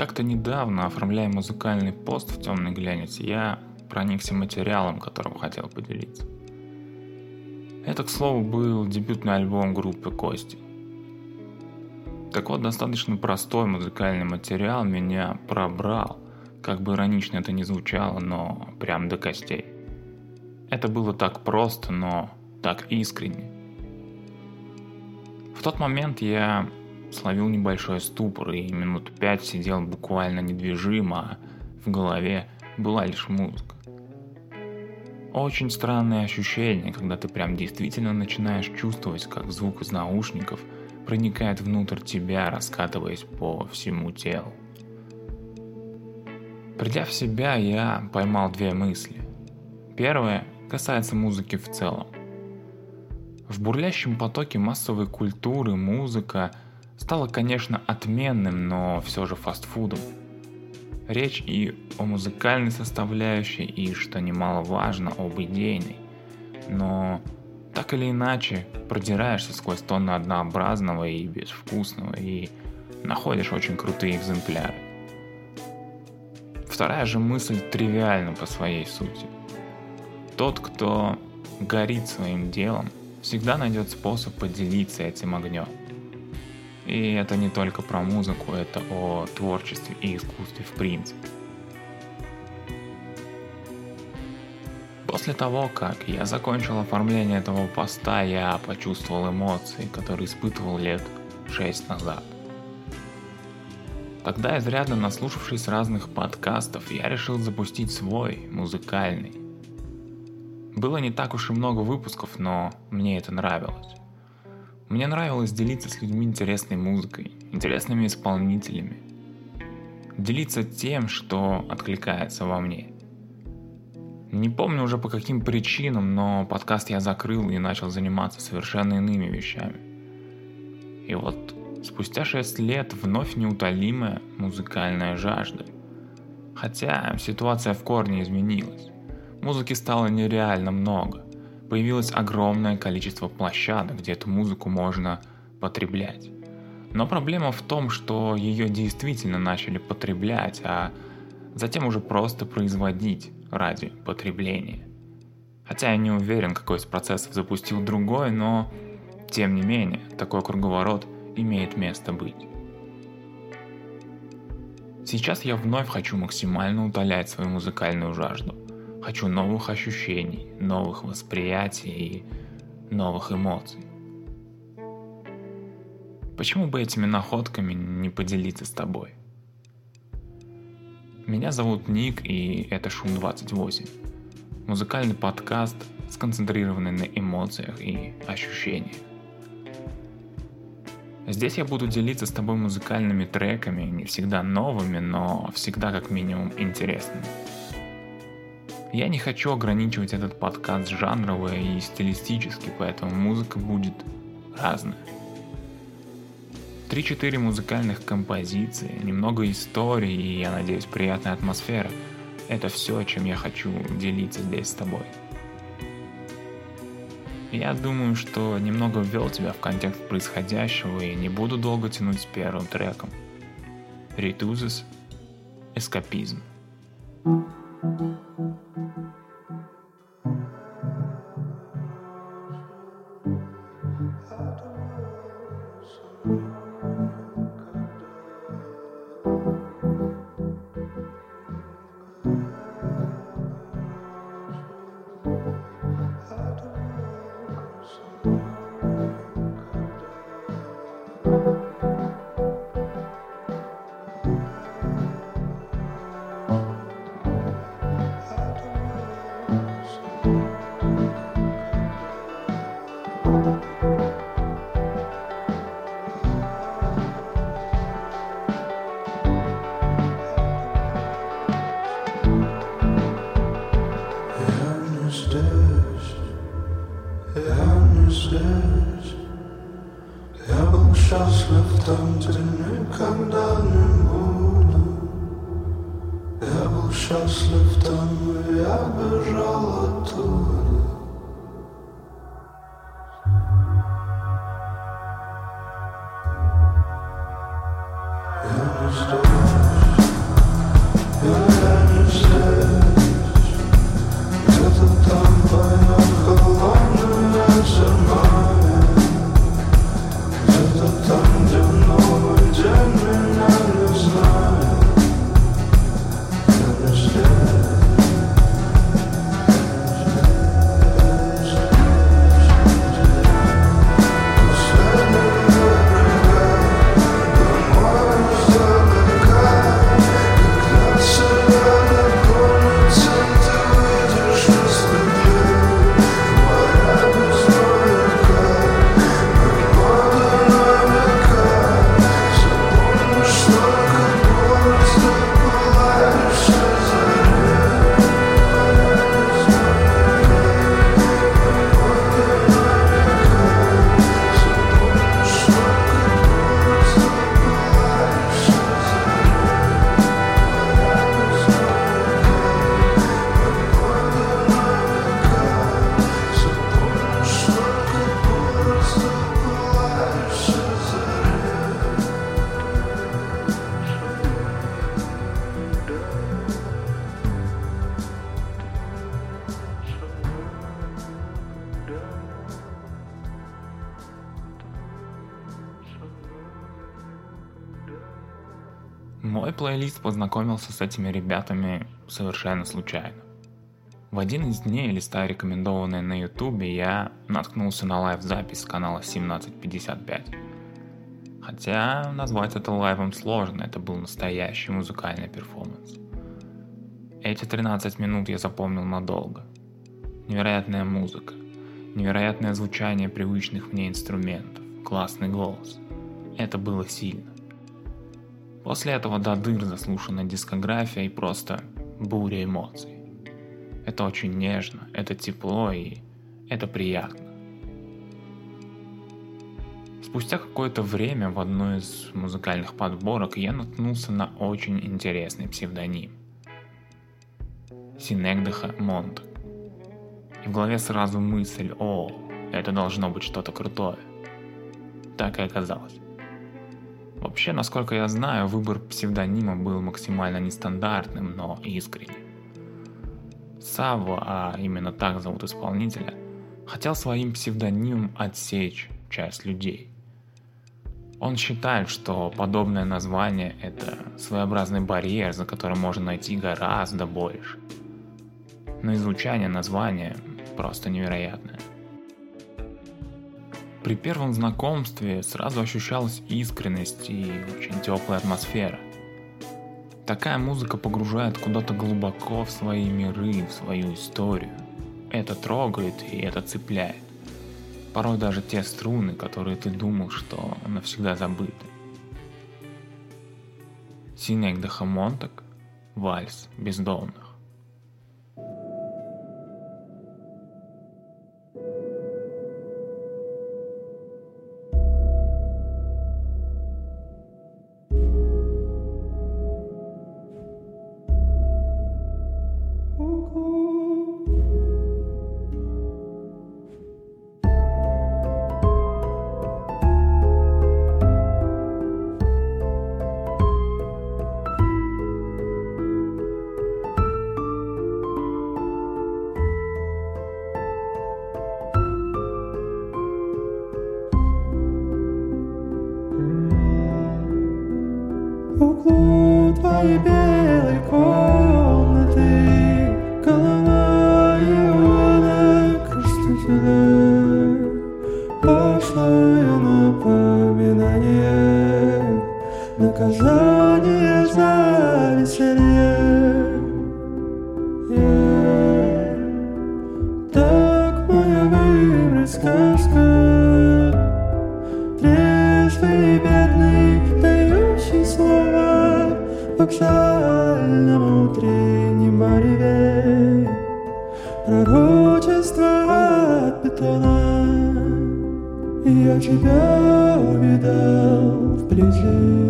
Как-то недавно, оформляя музыкальный пост в темный глянец, я проникся материалом, которым хотел поделиться. Это, к слову, был дебютный альбом группы Кости. Так вот, достаточно простой музыкальный материал меня пробрал, как бы иронично это ни звучало, но прям до костей. Это было так просто, но так искренне. В тот момент я словил небольшой ступор и минут пять сидел буквально недвижимо, а в голове была лишь музыка. Очень странное ощущение, когда ты прям действительно начинаешь чувствовать, как звук из наушников проникает внутрь тебя, раскатываясь по всему телу. Придя в себя, я поймал две мысли. Первая касается музыки в целом. В бурлящем потоке массовой культуры музыка – стало, конечно, отменным, но все же фастфудом. Речь и о музыкальной составляющей, и, что немаловажно, об идейной. Но так или иначе, продираешься сквозь тонны однообразного и безвкусного, и находишь очень крутые экземпляры. Вторая же мысль тривиальна по своей сути. Тот, кто горит своим делом, всегда найдет способ поделиться этим огнем. И это не только про музыку, это о творчестве и искусстве в принципе. После того, как я закончил оформление этого поста, я почувствовал эмоции, которые испытывал лет шесть назад. Тогда, изрядно наслушавшись разных подкастов, я решил запустить свой, музыкальный. Было не так уж и много выпусков, но мне это нравилось. Мне нравилось делиться с людьми интересной музыкой, интересными исполнителями. Делиться тем, что откликается во мне. Не помню уже по каким причинам, но подкаст я закрыл и начал заниматься совершенно иными вещами. И вот спустя 6 лет вновь неутолимая музыкальная жажда. Хотя ситуация в корне изменилась. Музыки стало нереально много появилось огромное количество площадок, где эту музыку можно потреблять. Но проблема в том, что ее действительно начали потреблять, а затем уже просто производить ради потребления. Хотя я не уверен, какой из процессов запустил другой, но тем не менее, такой круговорот имеет место быть. Сейчас я вновь хочу максимально утолять свою музыкальную жажду – Хочу новых ощущений, новых восприятий и новых эмоций. Почему бы этими находками не поделиться с тобой? Меня зовут Ник, и это Шум 28. Музыкальный подкаст, сконцентрированный на эмоциях и ощущениях. Здесь я буду делиться с тобой музыкальными треками, не всегда новыми, но всегда как минимум интересными. Я не хочу ограничивать этот подкаст жанрово и стилистически, поэтому музыка будет разная. 3-4 музыкальных композиции, немного истории и, я надеюсь, приятная атмосфера – это все, чем я хочу делиться здесь с тобой. Я думаю, что немного ввел тебя в контекст происходящего и не буду долго тянуть с первым треком. Ритузис «Эскапизм». thank you Música Счастлив там, я бежал оттуда Я не здесь Плейлист познакомился с этими ребятами совершенно случайно. В один из дней, листая рекомендованные на ютубе, я наткнулся на live-запись канала 1755. Хотя назвать это лайвом сложно, это был настоящий музыкальный перформанс. Эти 13 минут я запомнил надолго. Невероятная музыка, невероятное звучание привычных мне инструментов, классный голос. Это было сильно. После этого до дыр заслушана дискография и просто буря эмоций. Это очень нежно, это тепло и это приятно. Спустя какое-то время в одной из музыкальных подборок я наткнулся на очень интересный псевдоним. Синегдеха Монтак. И в голове сразу мысль, о, это должно быть что-то крутое. Так и оказалось. Вообще, насколько я знаю, выбор псевдонима был максимально нестандартным, но искренним. Савва, а именно так зовут исполнителя, хотел своим псевдонимом отсечь часть людей. Он считает, что подобное название – это своеобразный барьер, за которым можно найти гораздо больше. Но изучение названия просто невероятное. При первом знакомстве сразу ощущалась искренность и очень теплая атмосфера. Такая музыка погружает куда-то глубоко в свои миры, в свою историю. Это трогает и это цепляет. Порой даже те струны, которые ты думал, что навсегда забыты. Синек Дахамонтак, вальс бездомных. Пошлое напоминание. Наказание за веселье. Так моя выбрать сказка. Трезвый и бедный, дающий слова Вокзальном утреннем мореве. Пророчество тебя увидал вблизи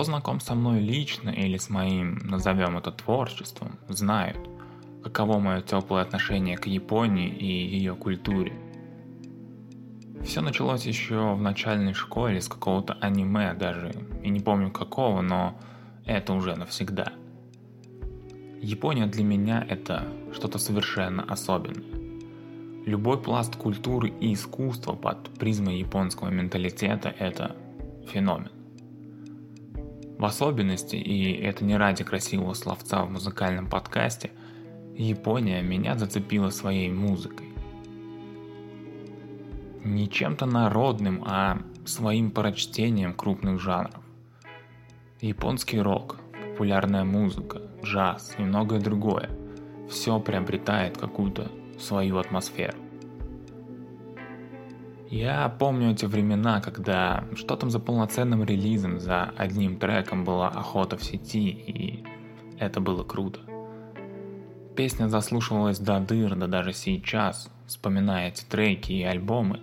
Кто знаком со мной лично или с моим, назовем это творчеством, знают, каково мое теплое отношение к Японии и ее культуре. Все началось еще в начальной школе с какого-то аниме даже, и не помню какого, но это уже навсегда. Япония для меня это что-то совершенно особенное. Любой пласт культуры и искусства под призмой японского менталитета – это феномен. В особенности, и это не ради красивого словца в музыкальном подкасте, Япония меня зацепила своей музыкой. Не чем-то народным, а своим прочтением крупных жанров. Японский рок, популярная музыка, джаз и многое другое – все приобретает какую-то свою атмосферу. Я помню эти времена, когда что там за полноценным релизом, за одним треком была охота в сети, и это было круто. Песня заслушивалась до дыр, да даже сейчас, вспоминая эти треки и альбомы,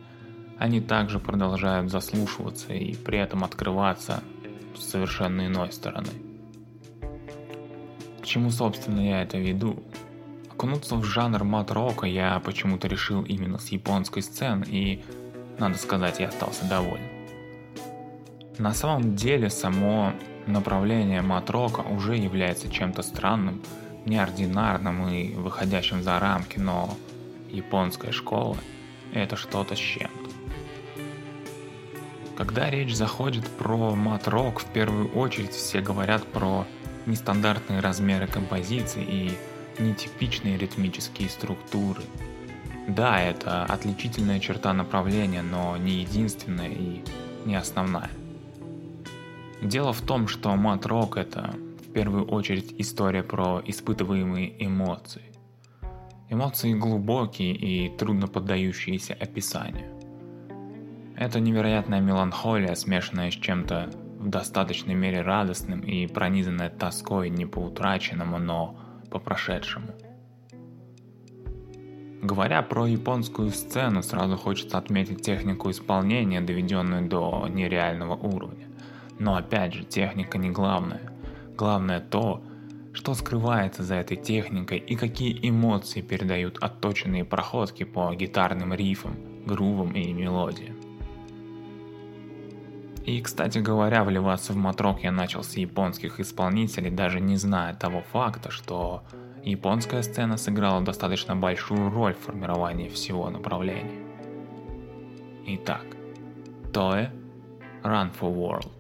они также продолжают заслушиваться и при этом открываться с совершенно иной стороны. К чему, собственно, я это веду? Окунуться в жанр мат-рока я почему-то решил именно с японской сцены, и надо сказать, я остался доволен. На самом деле само направление матрока уже является чем-то странным, неординарным и выходящим за рамки, но японская школа – это что-то с чем-то. Когда речь заходит про матрок, в первую очередь все говорят про нестандартные размеры композиций и нетипичные ритмические структуры – да, это отличительная черта направления, но не единственная и не основная. Дело в том, что мат-рок это в первую очередь история про испытываемые эмоции. Эмоции глубокие и трудно поддающиеся описанию. Это невероятная меланхолия, смешанная с чем-то в достаточной мере радостным и пронизанная тоской не по утраченному, но по прошедшему – Говоря про японскую сцену, сразу хочется отметить технику исполнения, доведенную до нереального уровня. Но опять же, техника не главное. Главное то, что скрывается за этой техникой и какие эмоции передают отточенные проходки по гитарным рифам, грувам и мелодиям. И, кстати говоря, вливаться в матрок я начал с японских исполнителей, даже не зная того факта, что японская сцена сыграла достаточно большую роль в формировании всего направления. Итак, Toe Run for World.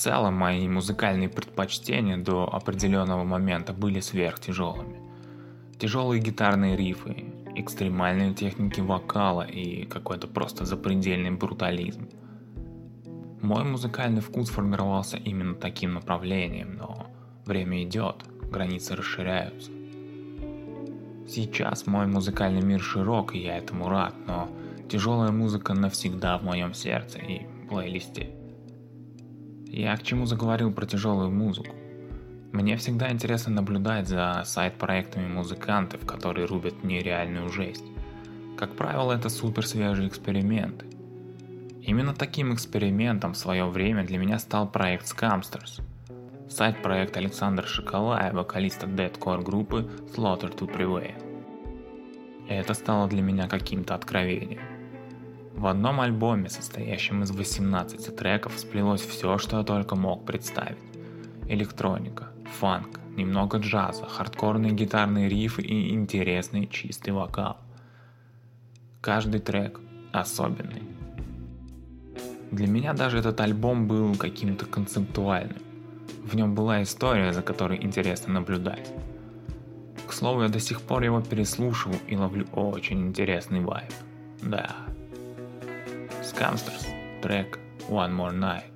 Целом мои музыкальные предпочтения до определенного момента были сверхтяжелыми. Тяжелые гитарные рифы, экстремальные техники вокала и какой-то просто запредельный брутализм. Мой музыкальный вкус формировался именно таким направлением, но время идет, границы расширяются. Сейчас мой музыкальный мир широк, и я этому рад, но тяжелая музыка навсегда в моем сердце и плейлисте. Я к чему заговорил про тяжелую музыку? Мне всегда интересно наблюдать за сайт-проектами музыкантов, которые рубят нереальную жесть. Как правило, это супер свежие эксперименты. Именно таким экспериментом в свое время для меня стал проект Scamsters. Сайт-проект Александра Шоколая, вокалиста дедкор группы Slaughter to Prevail. Это стало для меня каким-то откровением. В одном альбоме, состоящем из 18 треков, сплелось все, что я только мог представить. Электроника, фанк, немного джаза, хардкорные гитарные рифы и интересный чистый вокал. Каждый трек особенный. Для меня даже этот альбом был каким-то концептуальным. В нем была история, за которой интересно наблюдать. К слову, я до сих пор его переслушиваю и ловлю очень интересный вайб. Да. Scamsters track One More Night.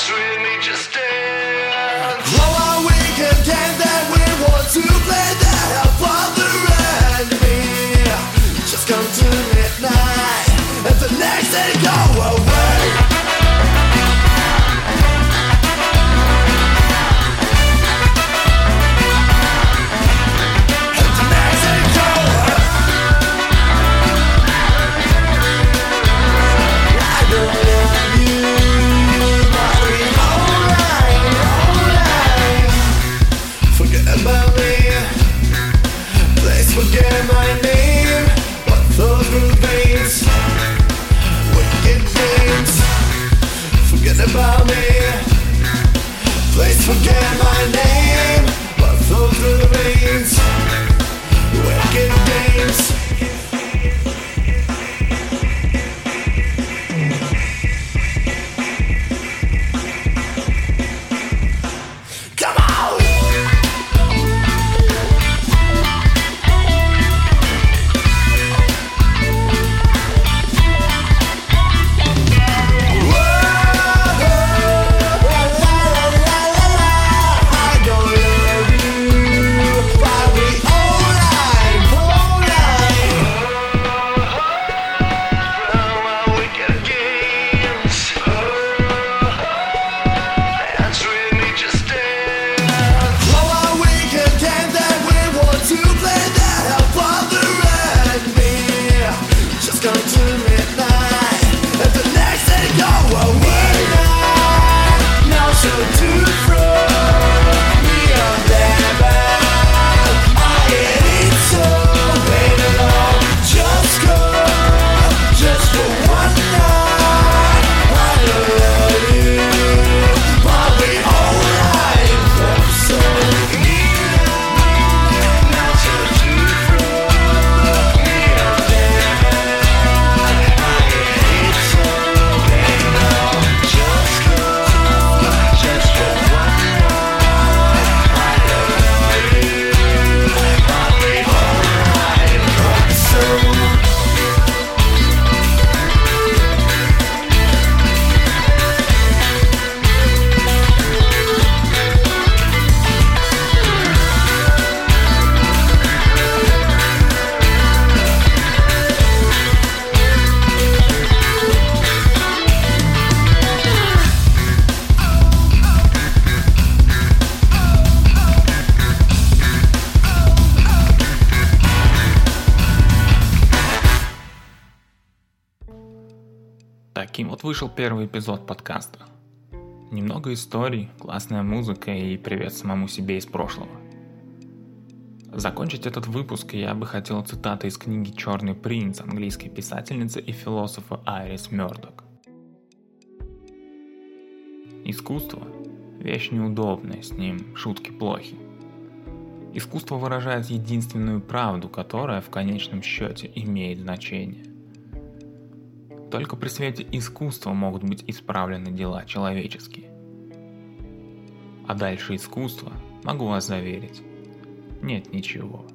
Sweet. Вышел первый эпизод подкаста. Немного историй, классная музыка и привет самому себе из прошлого. Закончить этот выпуск я бы хотел цитатой из книги «Черный принц» английской писательницы и философа Айрис Мёрдок. Искусство – вещь неудобная, с ним шутки плохи. Искусство выражает единственную правду, которая в конечном счете имеет значение. Только при свете искусства могут быть исправлены дела человеческие. А дальше искусства, могу вас заверить, нет ничего.